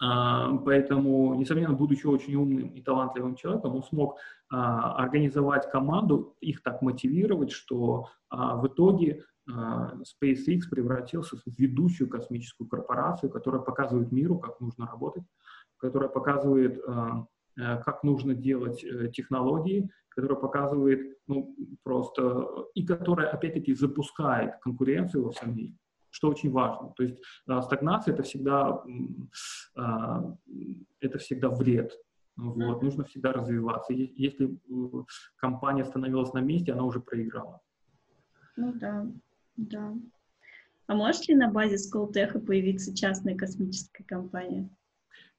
Speaker 2: А, поэтому, несомненно, будучи очень умным и талантливым человеком, он смог а, организовать команду, их так мотивировать, что а, в итоге SpaceX превратился в ведущую космическую корпорацию, которая показывает миру, как нужно работать, которая показывает, а, как нужно делать э, технологии, которая показывает, ну, просто, и которая, опять-таки, запускает конкуренцию во всем мире что очень важно. То есть а, стагнация это всегда, а, это всегда вред. Вот, нужно всегда развиваться. Если э, компания остановилась на месте, она уже проиграла.
Speaker 1: Ну да, да. А может ли на базе Сколтеха появиться частная космическая компания?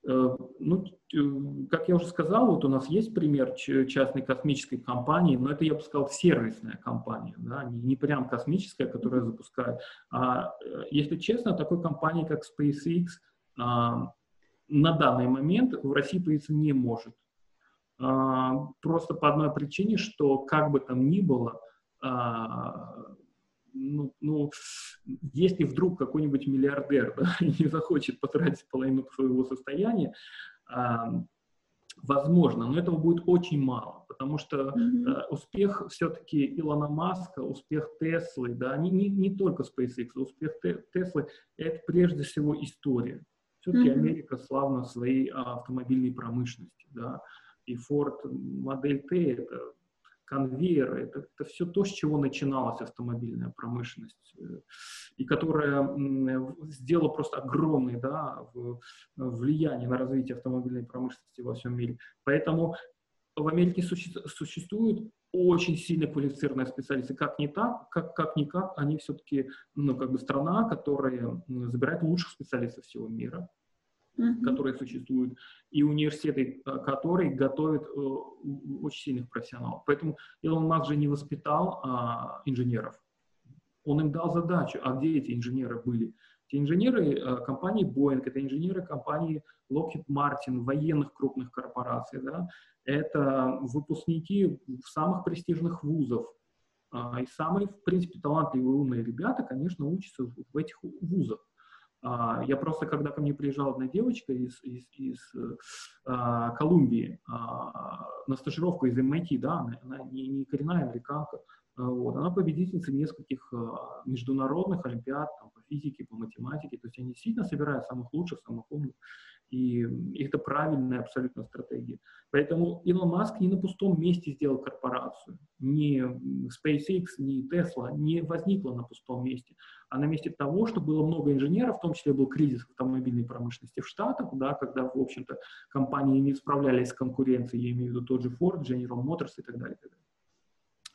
Speaker 2: Э, ну, как я уже сказал, вот у нас есть пример частной космической компании, но это, я бы сказал, сервисная компания, да, не, прям космическая, которая запускает. А, э, если честно, такой компании, как SpaceX, а, на данный момент в России появиться не может. А, просто по одной причине, что как бы там ни было, ну, ну, если вдруг какой-нибудь миллиардер да, не захочет потратить половину своего состояния, а, возможно, но этого будет очень мало, потому что mm-hmm. а, успех все-таки Илона Маска, успех Теслы, да, не, не, не только SpaceX, а успех Теслы — это прежде всего история. Все-таки mm-hmm. Америка славна своей автомобильной промышленности, да, и Ford модель T — это конвейеры, это, это все то, с чего начиналась автомобильная промышленность, э, и которая сделала просто огромное да, влияние на развитие автомобильной промышленности во всем мире. Поэтому в Америке существуют очень сильно квалифицированные специалисты. Как не так, как, как никак, они все-таки ну, как бы страна, которая забирает лучших специалистов всего мира mm-hmm. которые существуют, и университеты, э, которые готовят э, очень сильных профессионалов. Поэтому Илон Маск же не воспитал а, инженеров. Он им дал задачу. А где эти инженеры были? Эти инженеры э, компании Boeing, это инженеры компании Lockheed Martin, военных крупных корпораций, да? это выпускники самых престижных вузов. А, и самые, в принципе, талантливые умные ребята, конечно, учатся в этих вузах. А, я просто, когда ко мне приезжала одна девочка из, из, из а, Колумбии а, на стажировку из MIT, да, она, она не, не коренная американка, вот, она победительница нескольких международных олимпиад там, по физике, по математике, то есть они действительно собирают самых лучших, самых умных. И это правильная абсолютно стратегия. Поэтому Илон Маск не на пустом месте сделал корпорацию. Ни SpaceX, ни Tesla не возникла на пустом месте, а на месте того, что было много инженеров, в том числе был кризис автомобильной промышленности в Штатах, да, когда, в общем-то, компании не справлялись с конкуренцией, я имею в виду тот же Ford, General Motors и так далее. И, так далее.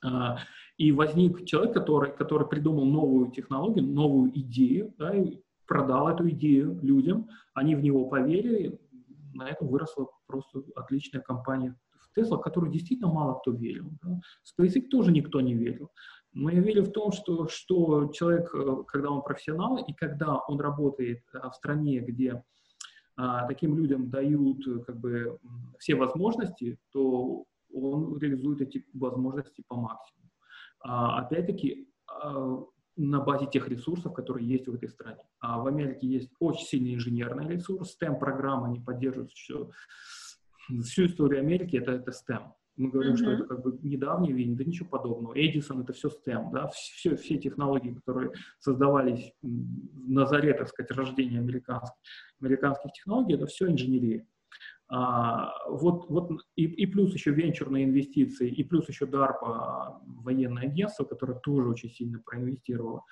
Speaker 2: А, и возник человек, который, который придумал новую технологию, новую идею, да, продал эту идею людям, они в него поверили, на этом выросла просто отличная компания в Tesla, в которую действительно мало кто верил. Да. SpaceX тоже никто не верил. Но я в том, что, что человек, э, когда он профессионал, и когда он работает э, в стране, где а, таким людям дают э, как бы все возможности, то он реализует эти возможности по максимуму. А, опять-таки, а, на базе тех ресурсов, которые есть в этой стране. А в Америке есть очень сильный инженерный ресурс, STEM-программа, они поддерживают все, всю историю Америки, это, это STEM. Мы говорим, mm-hmm. что это как бы недавний вин, да ничего подобного. Эдисон это все STEM, да, все, все технологии, которые создавались на заре, так сказать, рождения американских, американских технологий, это все инженерия. А, вот, вот и, и плюс еще венчурные инвестиции, и плюс еще DARPA, военное агентство, которое тоже очень сильно проинвестировало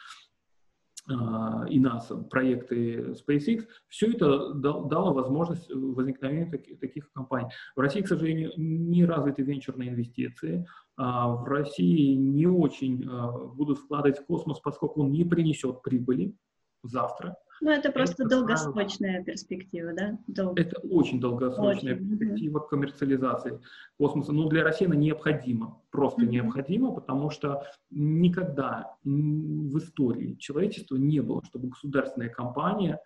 Speaker 2: а, и нас, проекты SpaceX, все это дало возможность возникновения таких, таких компаний. В России, к сожалению, не развиты венчурные инвестиции, а в России не очень а, будут вкладывать в космос, поскольку он не принесет прибыли завтра –
Speaker 1: Ну, это просто это долгосрочная сразу... перспектива, да?
Speaker 2: Дол... Это очень долгосрочная очень. перспектива коммерциализации космоса. Но для России она необходима, просто угу. необходима, потому что никогда в истории человечества не было, чтобы государственная компания,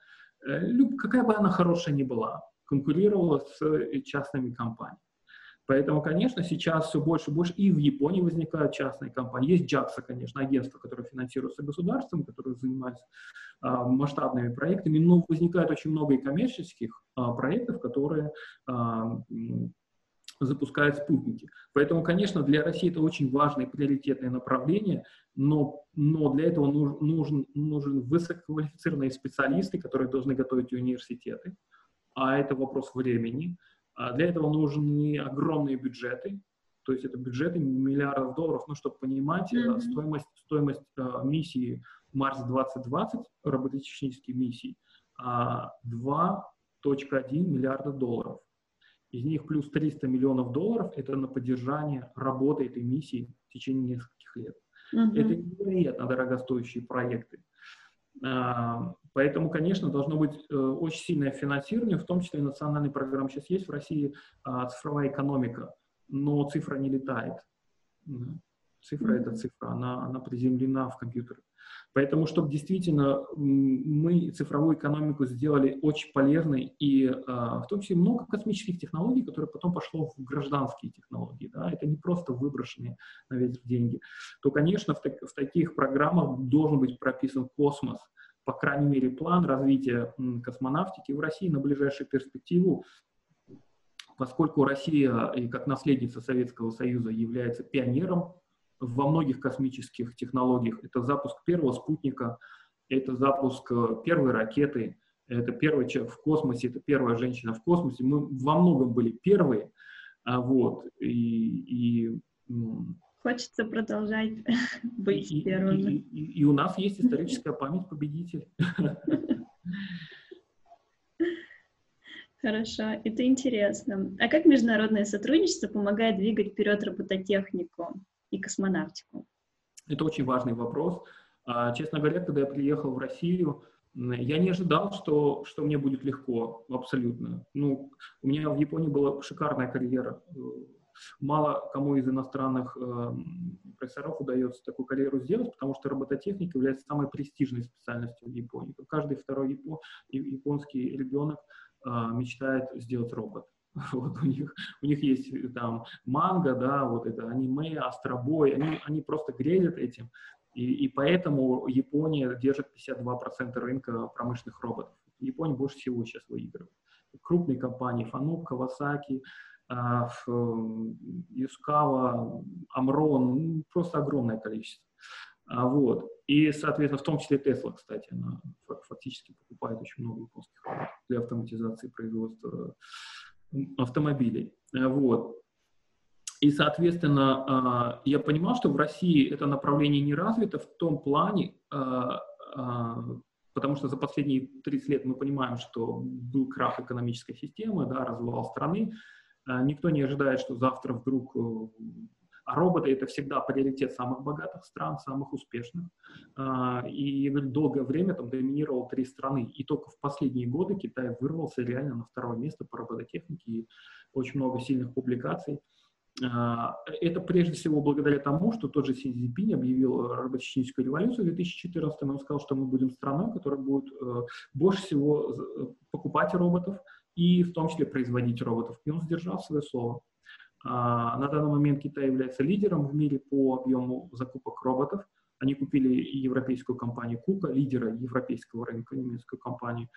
Speaker 2: э, какая бы она хорошая ни была, конкурировала с э, частными компаниями. Поэтому, конечно, сейчас все больше и больше и в Японии возникают частные компании. Есть JAXA, конечно, агентство, которое финансируется государством, которое занимается а, масштабными проектами, но возникает очень много и коммерческих а, проектов, которые а, запускают спутники. Поэтому, конечно, для России это очень важное и приоритетное направление, но, но для этого нужен, нужен, нужен высококвалифицированные специалисты, которые должны готовить университеты, а это вопрос времени – для этого нужны огромные бюджеты, то есть это бюджеты миллиардов долларов, ну, чтобы понимать mm-hmm. стоимость, стоимость э, миссии Марс 2020, робототехнической миссии, э, 2.1 миллиарда долларов. Из них плюс 300 миллионов долларов – это на поддержание работы этой миссии в течение нескольких лет. Mm-hmm. Это невероятно дорогостоящие проекты. А, поэтому, конечно, должно быть э, очень сильное финансирование, в том числе и национальные программы. Сейчас есть в России а, цифровая экономика, но цифра не летает. Цифра это цифра, она, она приземлена в компьютер. Поэтому, чтобы действительно мы цифровую экономику сделали очень полезной, и э, в том числе много космических технологий, которые потом пошло в гражданские технологии, да, это не просто выброшенные на ветер деньги, то, конечно, в, так, в таких программах должен быть прописан космос, по крайней мере, план развития космонавтики в России на ближайшую перспективу, поскольку Россия и как наследница Советского Союза является пионером во многих космических технологиях. Это запуск первого спутника, это запуск э, первой ракеты, это первый человек в космосе, это первая женщина в космосе. Мы во многом были первые, а вот, и, и
Speaker 1: Хочется продолжать быть
Speaker 2: и,
Speaker 1: первыми.
Speaker 2: И, и, и у нас есть историческая память победителей.
Speaker 1: Хорошо, это интересно. А как международное сотрудничество помогает двигать вперед робототехнику? и космонавтику?
Speaker 2: Это очень важный вопрос. А, честно говоря, когда я приехал в Россию, я не ожидал, что, что мне будет легко, абсолютно. Ну, у меня в Японии была шикарная карьера. Мало кому из иностранных э, профессоров удается такую карьеру сделать, потому что робототехника является самой престижной специальностью в Японии. Каждый второй япон, японский ребенок э, мечтает сделать робот. Вот у них, у них есть э, там манга, да, вот это аниме, астробой, они, они просто грезят этим. И, и поэтому Япония держит 52% рынка промышленных роботов. Япония больше всего сейчас выигрывает. Крупные компании Fanuc, Kawasaki, Юскава, Амрон, просто огромное количество. А, вот. И, соответственно, в том числе Tesla, кстати, она фактически покупает очень много японских для автоматизации производства автомобилей. Э, вот. И, соответственно, а, я понимал, что в России это направление не развито в том плане, а, а, потому что за последние 30 лет мы понимаем, что был крах экономической системы, да, развал страны. Никто не ожидает, что завтра вдруг э, а роботы — это всегда приоритет самых богатых стран, самых успешных. А, и долгое время там доминировал три страны. И только в последние годы Китай вырвался реально на второе место по робототехнике. И очень много сильных публикаций. А, это прежде всего благодаря тому, что тот же Си объявил робототехническую революцию в 2014 Он сказал, что мы будем страной, которая будет э, больше всего э, покупать роботов и в том числе производить роботов. И он сдержал свое слово. А, на данный момент Китай является лидером в мире по объему закупок роботов. Они купили европейскую компанию Кука, лидера европейского рынка, немецкую компанию.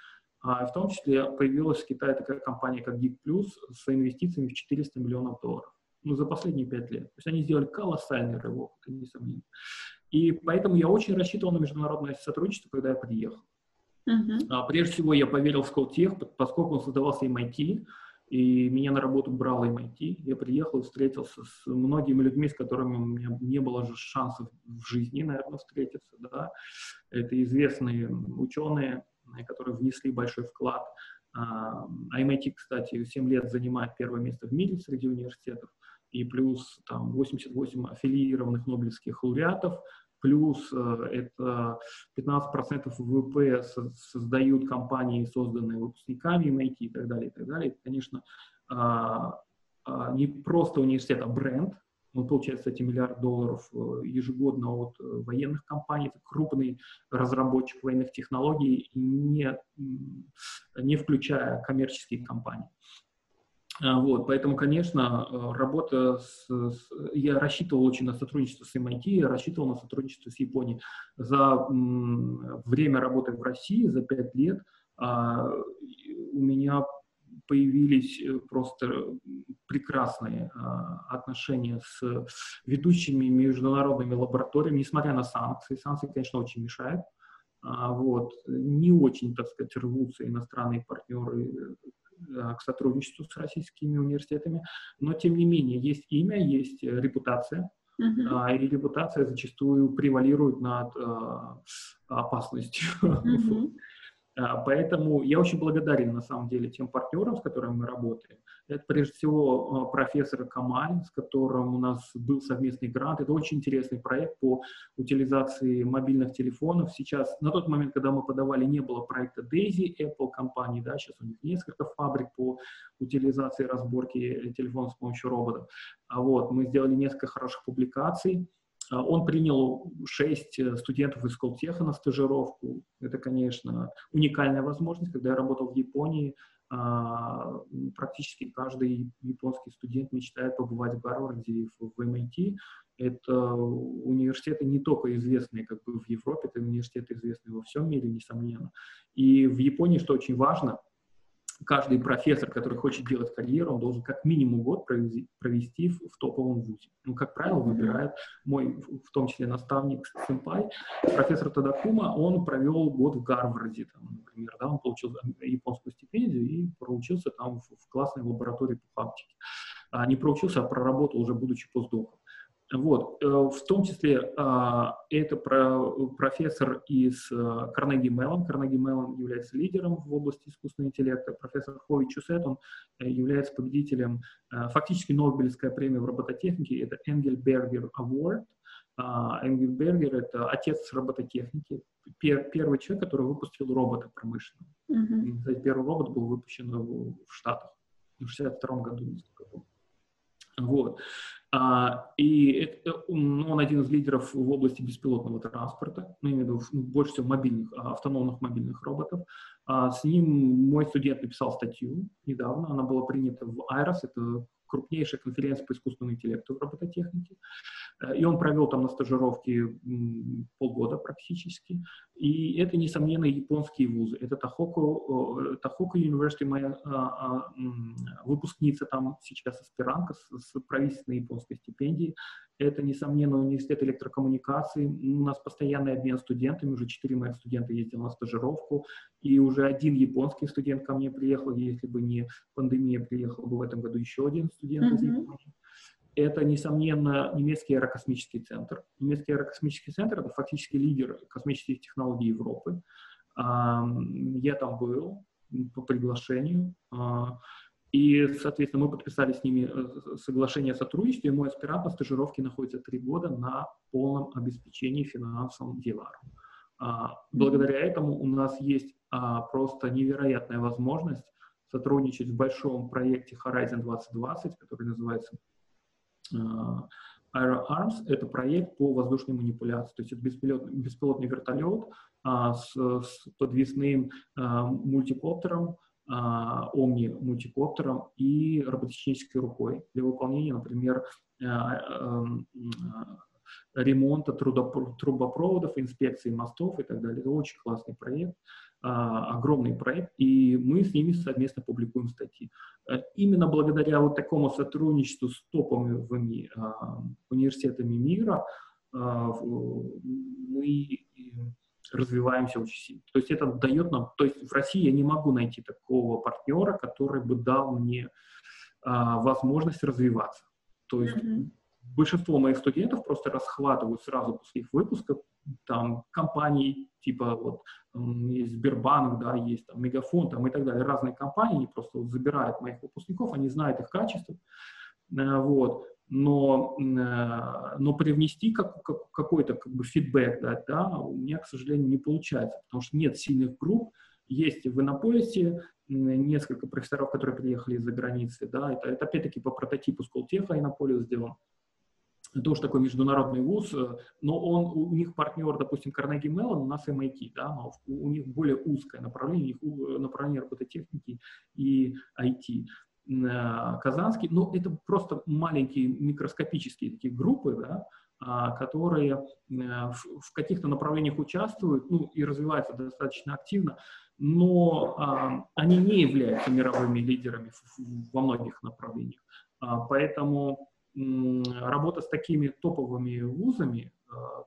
Speaker 2: А в том числе появилась в Китае такая компания, как Geek Plus, с инвестициями в 400 миллионов долларов. Ну, за последние пять лет. То есть они сделали колоссальный рывок, это несомненно. И поэтому я очень рассчитывал на международное сотрудничество, когда я приехал. Uh-huh. А, прежде всего, я поверил в Сколтех, поскольку он создавался MIT, и меня на работу брал MIT. Я приехал и встретился с многими людьми, с которыми у меня не было же шансов в жизни, наверное, встретиться. Да. Это известные ученые, которые внесли большой вклад. А MIT, кстати, 7 лет занимает первое место в мире среди университетов. И плюс там 88 аффилированных нобелевских лауреатов, плюс это 15% ВВП создают компании, созданные выпускниками MIT и так далее, и так далее. Это, конечно, не просто университет, а бренд, он получает, кстати, миллиард долларов э, ежегодно от э, военных компаний. Это крупный разработчик военных технологий, не, не включая коммерческие компании. А, вот, поэтому, конечно, э, работа с, с... Я рассчитывал очень на сотрудничество с MIT, рассчитывал на сотрудничество с Японией. За м, время работы в России, за пять лет, а, у меня появились э, просто прекрасные а, отношения с ведущими международными лабораториями, несмотря на санкции. Санкции, конечно, очень мешают. А, вот. Не очень, так сказать, рвутся иностранные партнеры к сотрудничеству с российскими университетами, но тем не менее есть имя, есть репутация, uh-huh. и репутация зачастую превалирует над а, опасностью. Uh-huh. А, поэтому я очень благодарен, на самом деле, тем партнерам, с которыми мы работаем. Это, прежде всего, а, профессор Камаль, с которым у нас был совместный грант. Это очень интересный проект по утилизации мобильных телефонов. Сейчас, на тот момент, когда мы подавали, не было проекта Daisy, Apple компании, да, сейчас у них несколько фабрик по утилизации, разборке телефонов с помощью роботов. А вот, мы сделали несколько хороших публикаций. А, он принял шесть э, студентов из Колтеха на стажировку. Это, конечно, уникальная возможность. Когда я работал в Японии, а, практически каждый японский студент мечтает побывать в Гарварде, в MIT. Это университеты не только известные как бы в Европе, это университеты известные во всем мире, несомненно. И в Японии, что очень важно – каждый профессор, который хочет делать карьеру, он должен как минимум год провести, в топовом вузе. Ну, как правило, выбирает мой, в том числе наставник Сэмпай, профессор Тадакума, он провел год в Гарварде, там, например, да, он получил японскую стипендию и проучился там в, в классной лаборатории по фактике. А не проучился, а проработал уже будучи постдоком. Вот, э, в том числе а, это про, профессор из Карнеги Меллон. Карнеги Меллон является лидером в области искусственного интеллекта. Профессор Хови Чусет, он э, является победителем, э, фактически Нобелевская премия в робототехнике, это Энгельбергер Award. Энгельбергер — это отец робототехники, первый человек, который выпустил робота промышленного. Mm-hmm. Первый робот был выпущен в, в Штатах в 62 году, помню. Вот. А, и ну, он один из лидеров в области беспилотного транспорта, ну, виду ну, больше всего мобильных, а, автономных мобильных роботов. А, с ним мой студент написал статью недавно, она была принята в IROS, это крупнейшая конференция по искусственному интеллекту в робототехнике. Э, и он провел там на стажировке полгода практически. И это, несомненно, японские вузы. Это Тахоку, Тахоку University, моя а, а, выпускница там сейчас аспирантка с, с правительственной японской стипендией. Это, несомненно, университет электрокоммуникаций. У нас постоянный обмен студентами. Уже четыре моих студента ездили на стажировку. И уже один японский студент ко мне приехал. Если бы не пандемия, приехал бы в этом году еще один студент mm-hmm. из Японии это, несомненно, немецкий аэрокосмический центр. Немецкий аэрокосмический центр — это фактически лидер космических технологий Европы. Я там был по приглашению. А, и, соответственно, мы подписали с ними э, соглашение о сотрудничестве, и мой аспирант на стажировке находится три года на полном обеспечении финансовым деларом. А, благодаря этому у нас есть а, просто невероятная возможность сотрудничать в большом проекте Horizon 2020, который называется Aero Arms — это проект по воздушной манипуляции, то есть это беспилотный, беспилотный вертолет а, с, с подвесным а, мультикоптером, Omni мультикоптером и робототехнической рукой для выполнения, например, а, ремонта трубопроводов, инспекции мостов и так далее. Это очень классный проект. А, огромный проект, и мы с ними совместно публикуем статьи. Э, именно благодаря вот такому сотрудничеству с топовыми а, университетами мира а, мы развиваемся очень сильно. То есть это дает нам, то есть в России я не могу найти такого партнера, который бы дал мне возможность развиваться. То есть. Большинство моих студентов просто расхватывают сразу после их выпуска там компаний типа вот есть Сбербанк, да, есть там Мегафон там и так далее, разные компании, просто вот забирают моих выпускников, они знают их качество, э, вот, но, но привнести как, как, какой-то как бы фидбэк, да, да, у меня, к сожалению, не получается, потому что нет сильных групп, есть в Иннополисе несколько профессоров, которые приехали из-за границы, да, это, это опять-таки по прототипу Сколтеха Иннополис сделан. Уж такой международный вуз, э, но он, у них партнер, допустим, Carnegie Mellon, у нас MIT, да, но у них более узкое направление, у них направление робототехники и IT. Э, Казанский, но это просто маленькие микроскопические такие группы, да, а, которые э, в каких-то направлениях участвуют ну, и развиваются достаточно активно, но а, они не являются мировыми лидерами во многих направлениях. А, поэтому работа с такими топовыми вузами,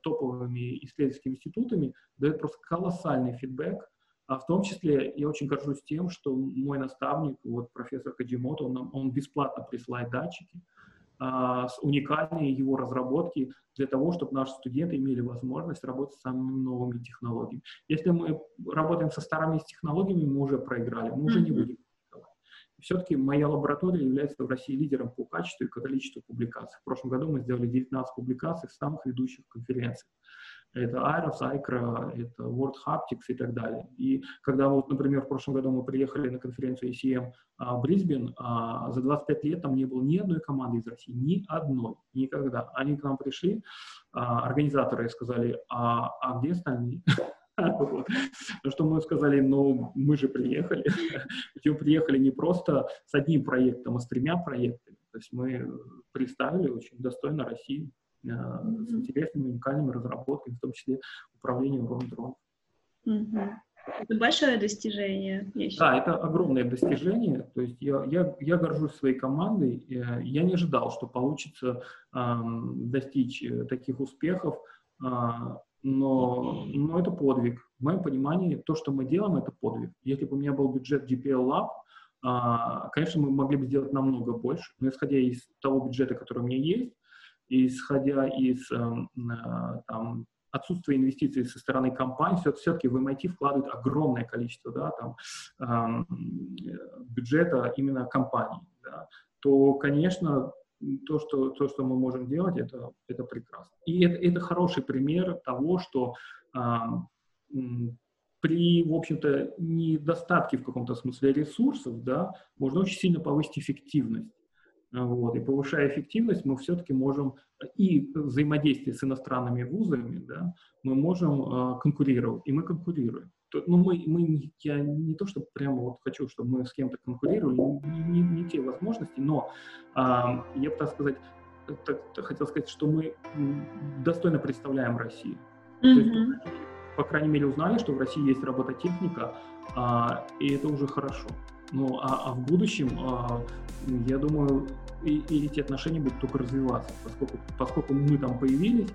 Speaker 2: топовыми исследовательскими институтами дает просто колоссальный фидбэк а в том числе я очень горжусь тем, что мой наставник, вот профессор Каджимото, он, он бесплатно присылает датчики, а, с уникальные его разработки для того, чтобы наши студенты имели возможность работать с самыми новыми технологиями. Если мы работаем со старыми технологиями, мы уже проиграли, мы уже не будем все-таки моя лаборатория является в России лидером по качеству и количеству публикаций. В прошлом году мы сделали 19 публикаций в самых ведущих конференциях. Это Aeros, Icra, это World Haptics и так далее. И когда вот, например, в прошлом году мы приехали на конференцию ACM а, Брисбен, а, за 25 лет там не было ни одной команды из России, ни одной, никогда. Они к нам пришли, а, организаторы сказали, а, а где остальные? Вот. На что мы сказали, ну, мы же приехали. Причем приехали не просто с одним проектом, а с тремя проектами. То есть мы представили очень достойно Россию. Э, с интересными, уникальными разработками, в том числе управлением ровно
Speaker 1: дронов. Это большое достижение.
Speaker 2: Да, это огромное достижение. То есть я, я, я горжусь своей командой. Я не ожидал, что получится э, достичь таких успехов, э, но, но это подвиг. В моем понимании, то, что мы делаем, это подвиг. Если бы у меня был бюджет GPL Lab, э, конечно, мы могли бы сделать намного больше. Но исходя из того бюджета, который у меня есть, исходя из эм, э, там, отсутствия инвестиций со стороны компании, все-таки в MIT вкладывают огромное количество да, там, э, бюджета именно компаний, да, то, конечно, то что, то, что мы можем делать, это, это прекрасно. И это, это хороший пример того, что э, при, в общем-то, недостатке в каком-то смысле ресурсов, да, можно очень сильно повысить эффективность. Вот, и повышая эффективность, мы все-таки можем и взаимодействие с иностранными вузами, да, мы можем э, конкурировать, и мы конкурируем. То, ну, мы, мы, я не то, что прямо вот хочу, чтобы мы с кем-то конкурировали, не, не, не те возможности, но э, я бы так сказать, так, так, хотел сказать, что мы достойно представляем Россию. Mm-hmm. То есть, по крайней мере, узнали, что в России есть робототехника, э, и это уже хорошо. Ну, а, а в будущем, а, я думаю, и, и эти отношения будут только развиваться, поскольку, поскольку мы там появились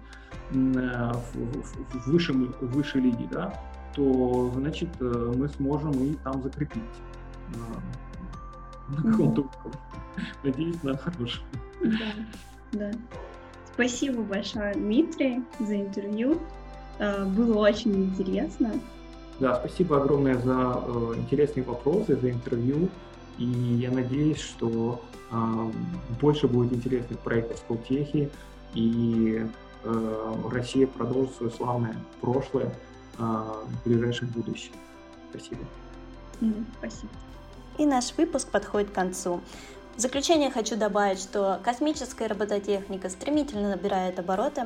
Speaker 2: э, в, в, в, высшем, в высшей лиге, да, то, значит, э, мы сможем и там закрепить на, на каком-то уровне. Надеюсь, на хорошем.
Speaker 1: Да, да. Спасибо большое, Дмитрий, за интервью. Э, было очень интересно.
Speaker 2: Да, спасибо огромное за э, интересные вопросы, за интервью. И я надеюсь, что э, больше будет интересных проектов в Сколтехе, и э, Россия продолжит свое славное прошлое э, в ближайшем будущем. Спасибо.
Speaker 1: спасибо. И наш выпуск подходит к концу. В заключение хочу добавить, что космическая робототехника стремительно набирает обороты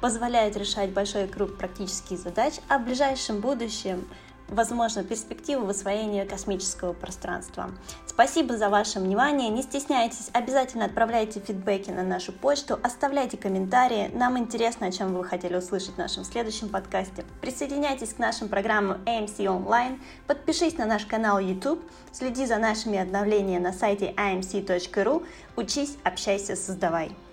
Speaker 1: позволяет решать большой круг практических задач, а в ближайшем будущем возможно перспективы в освоении космического пространства. Спасибо за ваше внимание. Не стесняйтесь, обязательно отправляйте фидбэки на нашу почту, оставляйте комментарии. Нам интересно, о чем вы хотели услышать в нашем следующем подкасте. Присоединяйтесь к нашим программам AMC Online, подпишись на наш канал YouTube, следи за нашими обновлениями на сайте amc.ru, учись, общайся, создавай.